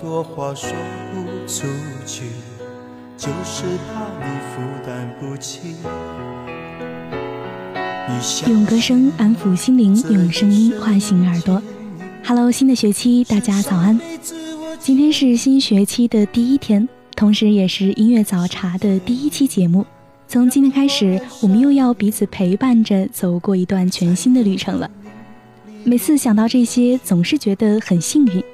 多话说不出去，就是怕你负担不起。用歌声安抚心灵，用声音唤醒耳朵。Hello，新的学期大家早安。今天是新学期的第一天。同时，也是音乐早茶的第一期节目。从今天开始，我们又要彼此陪伴着走过一段全新的旅程了。每次想到这些，总是觉得很幸运。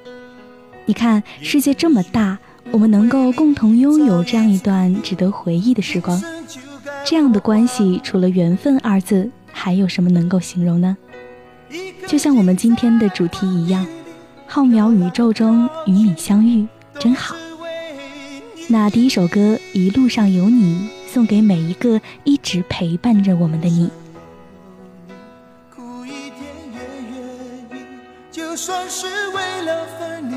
你看，世界这么大，我们能够共同拥有这样一段值得回忆的时光，这样的关系，除了缘分二字，还有什么能够形容呢？就像我们今天的主题一样，浩渺宇宙中与你相遇，真好。那第一首歌《一路上有你》，送给每一个一直陪伴着我们的你。苦一点也愿意，就算是为了分离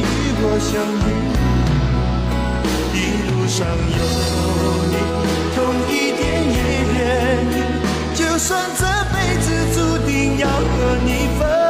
我相遇。一路上有你，痛一点也愿意，就算这辈子注定要和你分。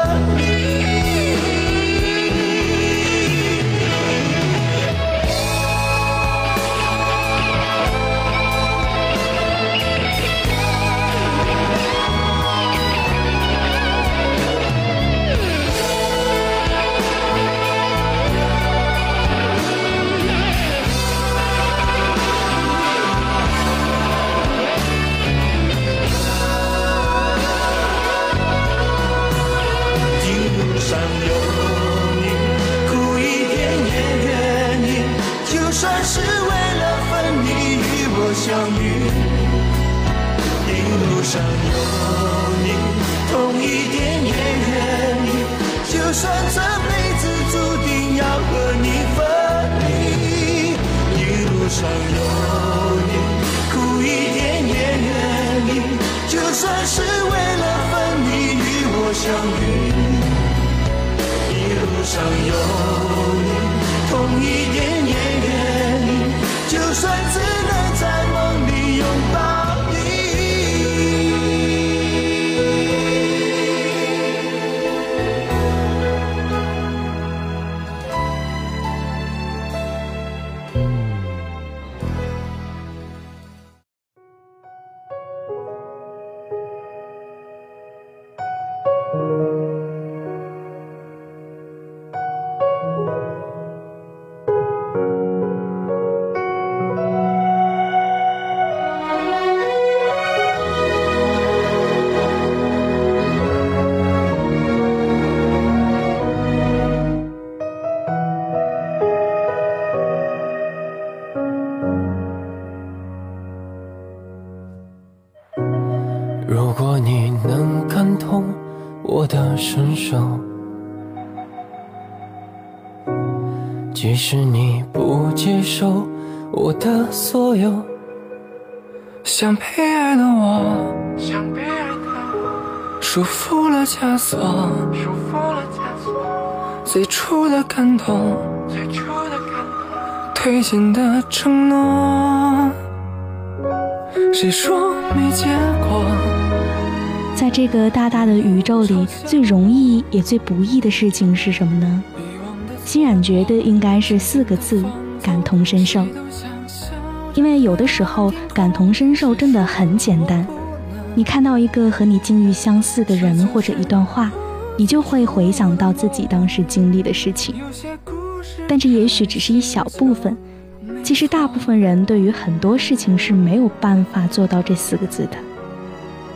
我的身受，即使你不接受我的所有，想被爱的我，想被爱的我，束缚了枷锁，束缚了枷锁，最初的感动，最初的感动，推进的承诺，谁说没结果？在这个大大的宇宙里，最容易也最不易的事情是什么呢？欣然觉得应该是四个字：感同身受。因为有的时候感同身受真的很简单，你看到一个和你境遇相似的人或者一段话，你就会回想到自己当时经历的事情。但这也许只是一小部分，其实大部分人对于很多事情是没有办法做到这四个字的。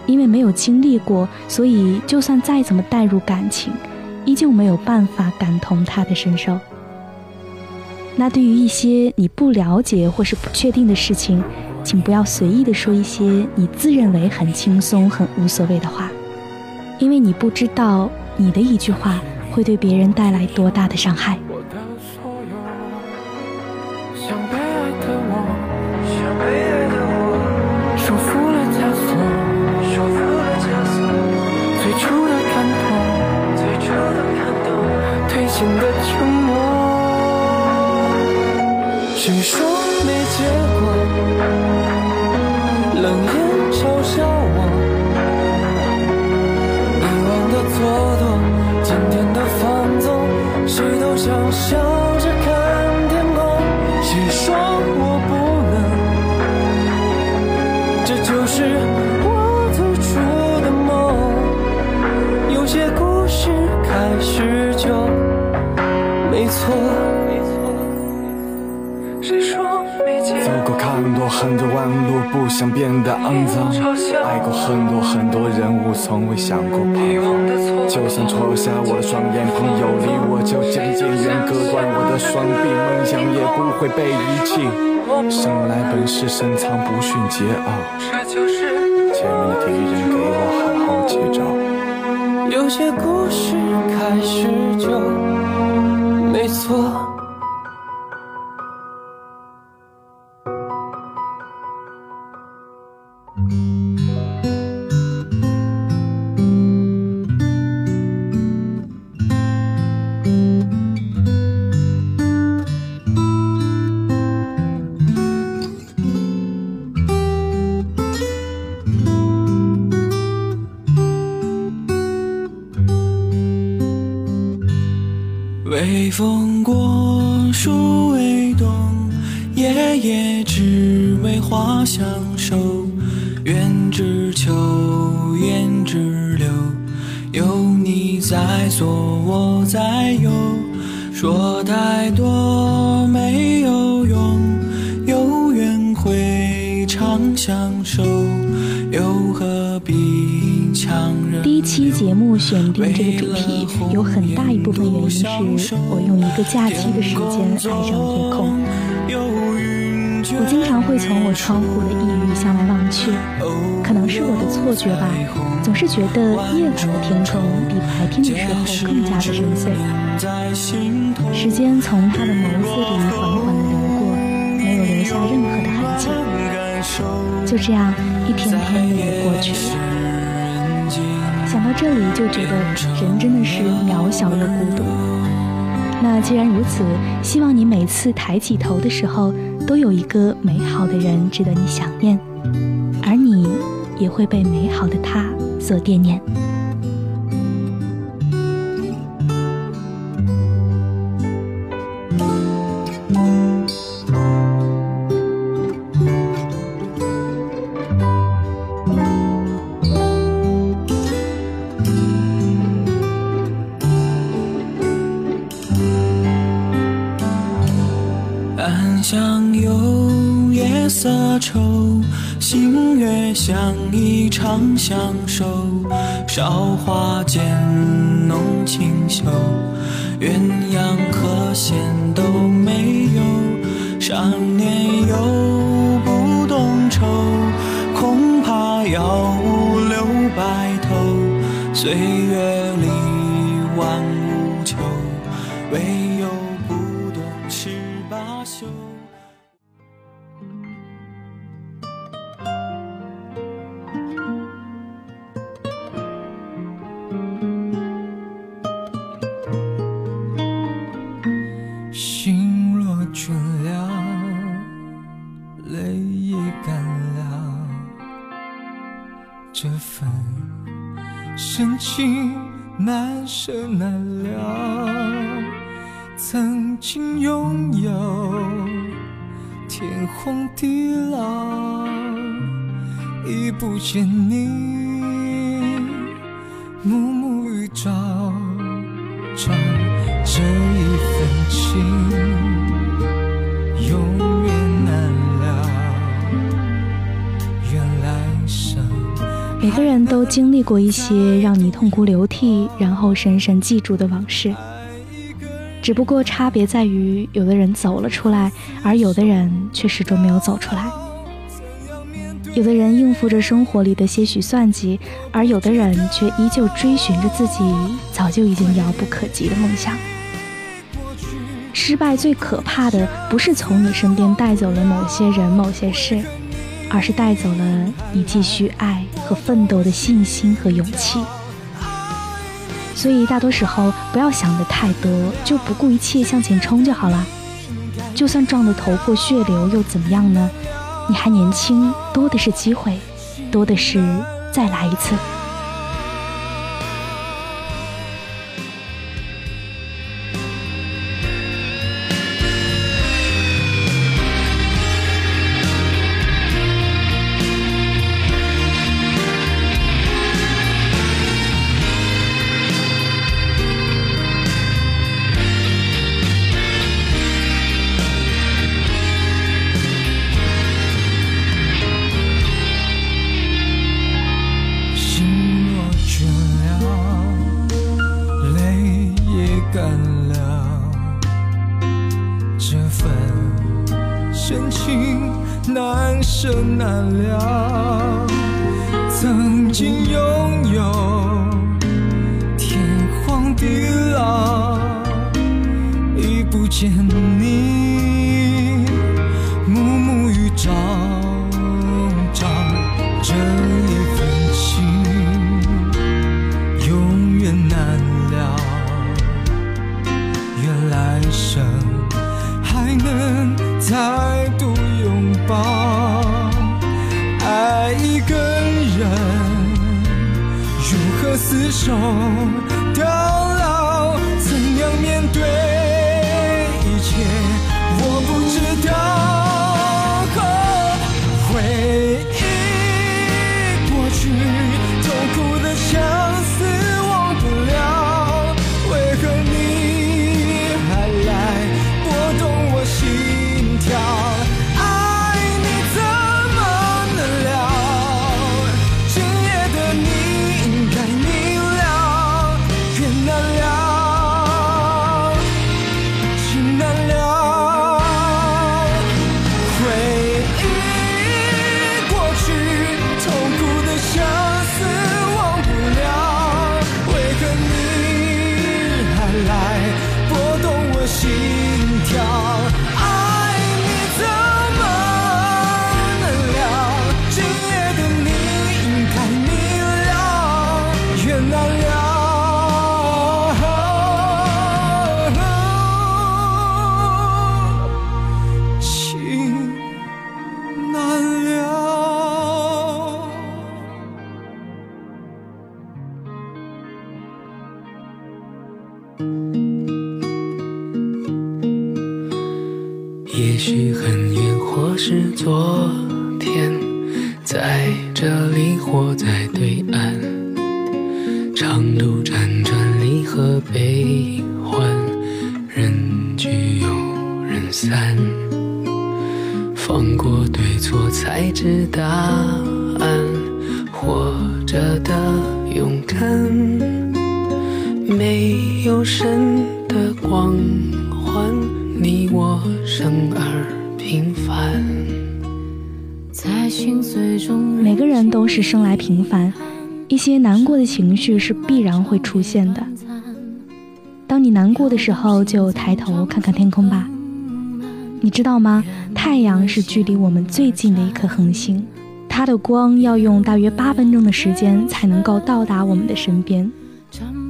因为没有经历过，所以就算再怎么带入感情，依旧没有办法感同他的身受。那对于一些你不了解或是不确定的事情，请不要随意的说一些你自认为很轻松、很无所谓的话，因为你不知道你的一句话会对别人带来多大的伤害。谁说没结果？冷眼嘲笑我。以往的蹉跎，今天的放纵，谁都想笑着看天空。谁说我不能？这就是。想变得肮脏。爱过很多很多人物，从未想过彷徨。就算戳瞎我的双眼，朋友离我就渐渐远，割断我的双臂，梦想也不会被遗弃。生来本是深藏不逊桀骜，前面的敌人给我好好接招。有些故事开始就没错。微风过，树微动，夜夜只为花相守。愿只求，言只留，有你在左，我在右。说太多一期节目选定这个主题，有很大一部分原因是我用一个假期的时间爱上夜空。我经常会从我窗户的异域向外望去，可能是我的错觉吧，总是觉得夜晚的天空比白天的时候更加的深邃。时间从他的眸子里缓缓的流过，没有留下任何的痕迹。就这样，一天天的过去了。想到这里就觉得人真的是渺小又孤独。那既然如此，希望你每次抬起头的时候，都有一个美好的人值得你想念，而你也会被美好的他所惦念。相守，韶华渐浓清秀，鸳鸯和弦都没有，少年又不懂愁，恐怕要五留白头。岁月舍难料。曾经拥有天荒地老，已不见你每个人都经历过一些让你痛哭流涕，然后深深记住的往事。只不过差别在于，有的人走了出来，而有的人却始终没有走出来。有的人应付着生活里的些许算计，而有的人却依旧追寻着自己早就已经遥不可及的梦想。失败最可怕的，不是从你身边带走了某些人、某些事，而是带走了你继续爱和奋斗的信心和勇气。所以，大多时候不要想的太多，就不顾一切向前冲就好了。就算撞得头破血流，又怎么样呢？你还年轻，多的是机会，多的是再来一次。荒地老，已不见你暮暮与朝朝，这一份情永远难了，愿来生还能再度拥抱。爱一个人，如何厮守天，在这里或在对岸，长路辗转，离合悲欢，人聚又人散，放过对错，才知答案。活着的勇敢，没有神的光环。你我生而平凡，每个人都是生来平凡，一些难过的情绪是必然会出现的。当你难过的时候，就抬头看看天空吧。你知道吗？太阳是距离我们最近的一颗恒星，它的光要用大约八分钟的时间才能够到达我们的身边。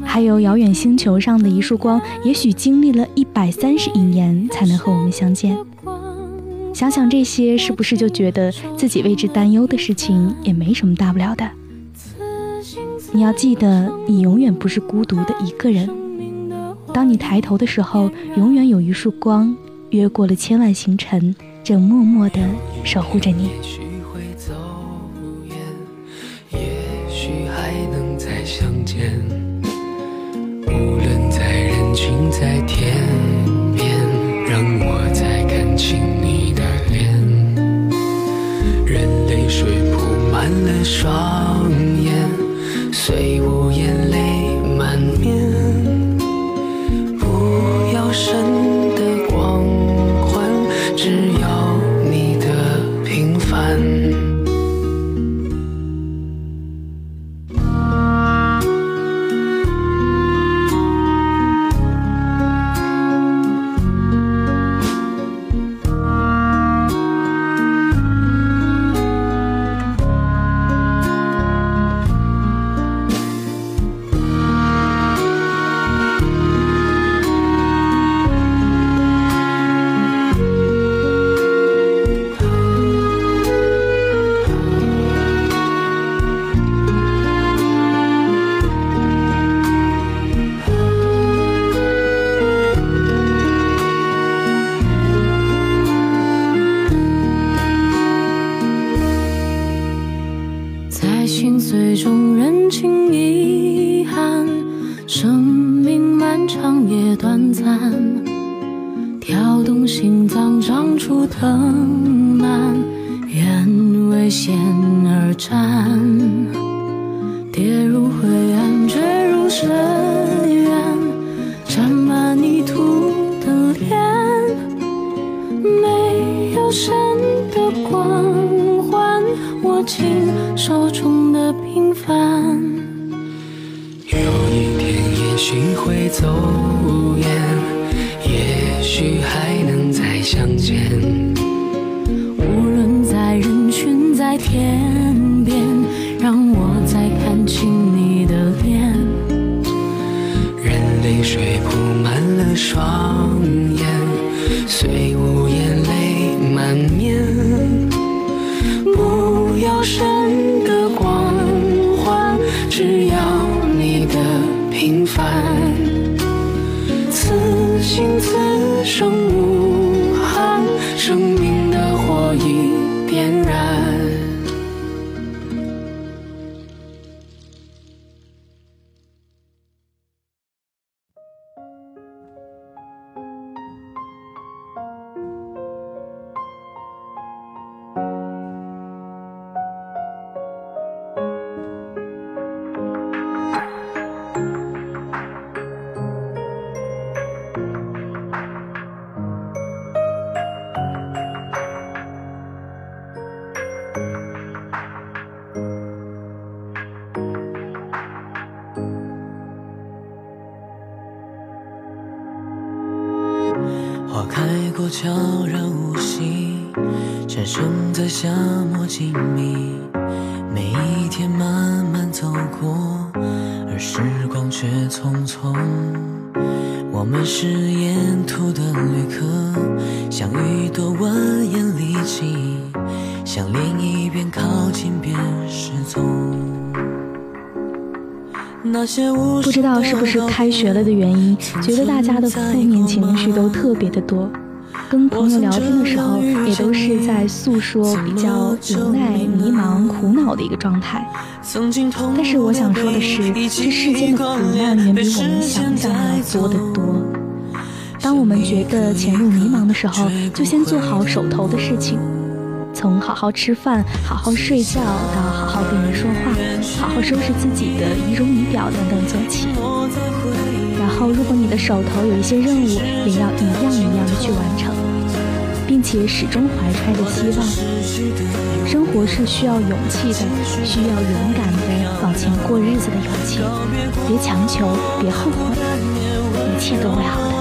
还有遥远星球上的一束光，也许经历了一百三十亿年才能和我们相见。想想这些，是不是就觉得自己为之担忧的事情也没什么大不了的？你要记得，你永远不是孤独的一个人。当你抬头的时候，永远有一束光，越过了千万星辰，正默默的守护着你。双跌入灰暗，坠入深渊。悄然无息，产生在夏末静谧。每一天慢慢走过，而时光却匆匆。我们是沿途的旅客，像一朵蜿蜒丽迹，向另一边靠近便失踪。不知道是不是开学了的原因，觉得大家的负面情绪都特别的多。跟朋友聊天的时候，也都是在诉说比较无奈、迷茫、苦恼的一个状态。但是我想说的是，这世间的苦难远比我们想象的要多得多。当我们觉得前路迷茫的时候，就先做好手头的事情，从好好吃饭、好好睡觉到好好跟人说话、好好收拾自己的仪容仪表等等做起。然后，如果你的手头有一些任务，也要一样一样的去完成。并且始终怀揣着希望。生活是需要勇气的，需要勇敢的往前过日子的勇气。别强求，别后悔，一切都会好的。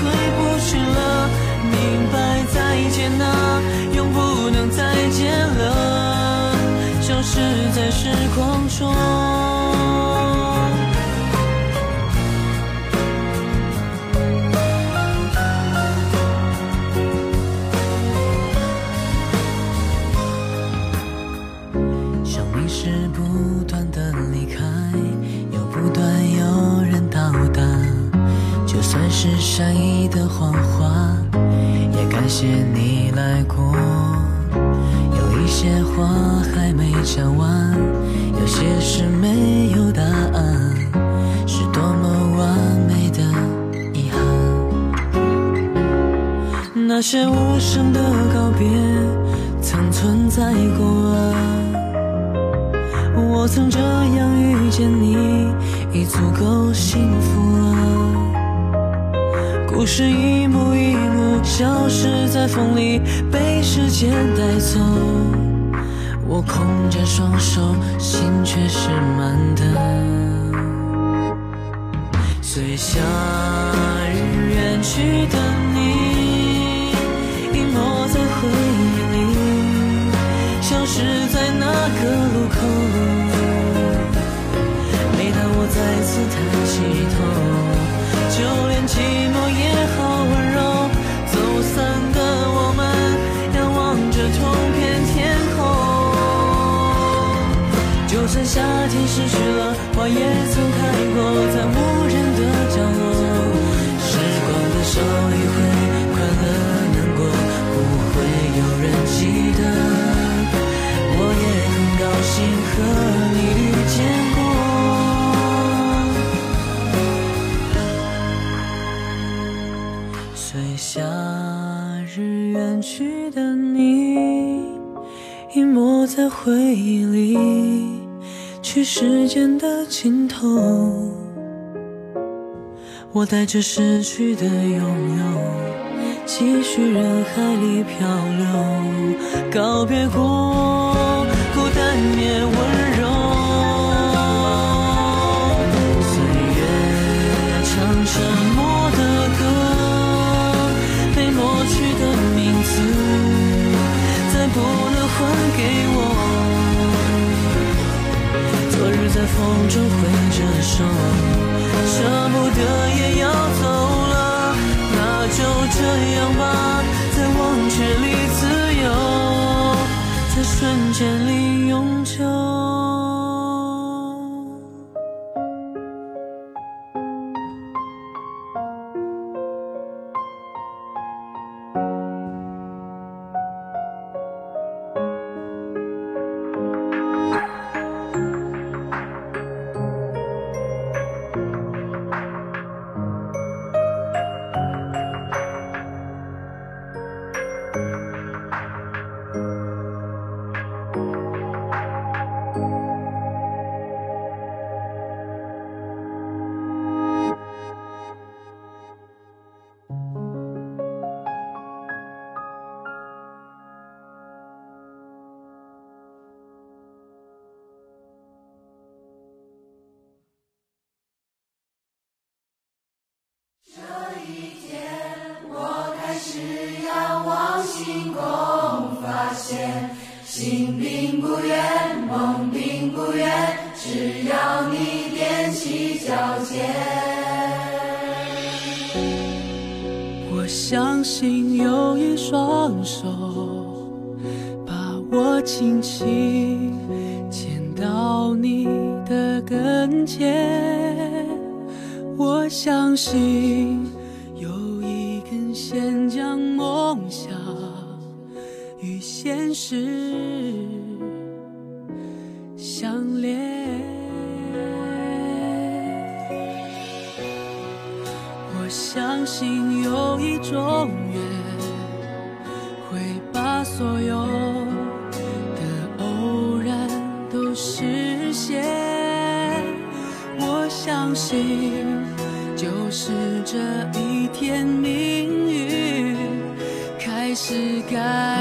回不去了。明白再见啊，永不能再见了，消失在时光中。善意的谎话，也感谢你来过。有一些话还没讲完，有些事没有答案，是多么完美的遗憾。那些无声的告别，曾存在过啊。我曾这样遇见你，已足够幸福了。故事一幕一幕消失在风里，被时间带走。我空着双手，心却是满的。随夏日远去的你，隐没在回忆里，消失在那个路口。每当我再次抬起头夏天失去了，花也曾开过，在无人的角落。时光的手一挥，快乐难过，不会有人记得。我也很高兴和你遇见过。随夏日远去的你，隐没在回忆里，去时间的尽头。我带着失去的拥有，继续人海里漂流，告别过，孤单也温柔。岁月唱沉默的歌，被抹去的名字，再不能还给我。在风中挥着手，舍不得也要走了，那就这样吧，在忘却里自由，在瞬间里相信有一种缘会把所有的偶然都实现。我相信就是这一天命运开始改。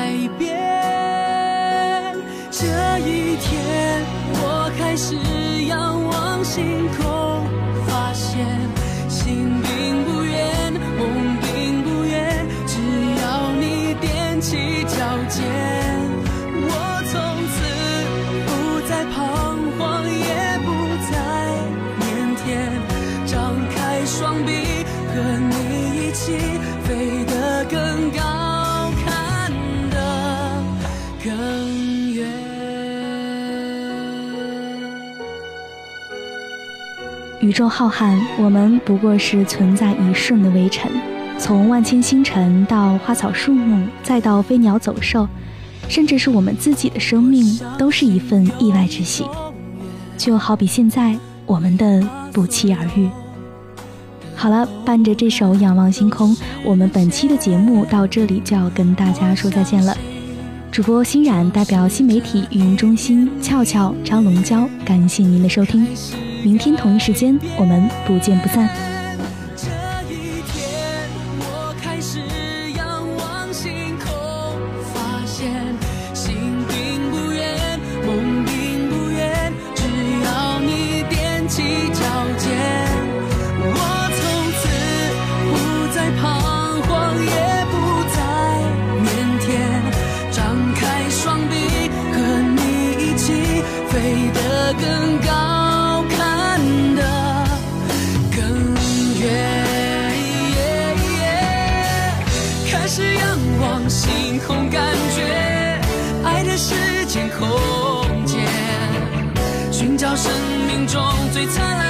宇宙浩瀚，我们不过是存在一瞬的微尘。从万千星辰到花草树木，再到飞鸟走兽，甚至是我们自己的生命，都是一份意外之喜。就好比现在我们的不期而遇。好了，伴着这首《仰望星空》，我们本期的节目到这里就要跟大家说再见了。主播欣然代表新媒体运营中心俏俏张龙娇，感谢您的收听。明天同一时间，我们不见不散。飞得更灿烂。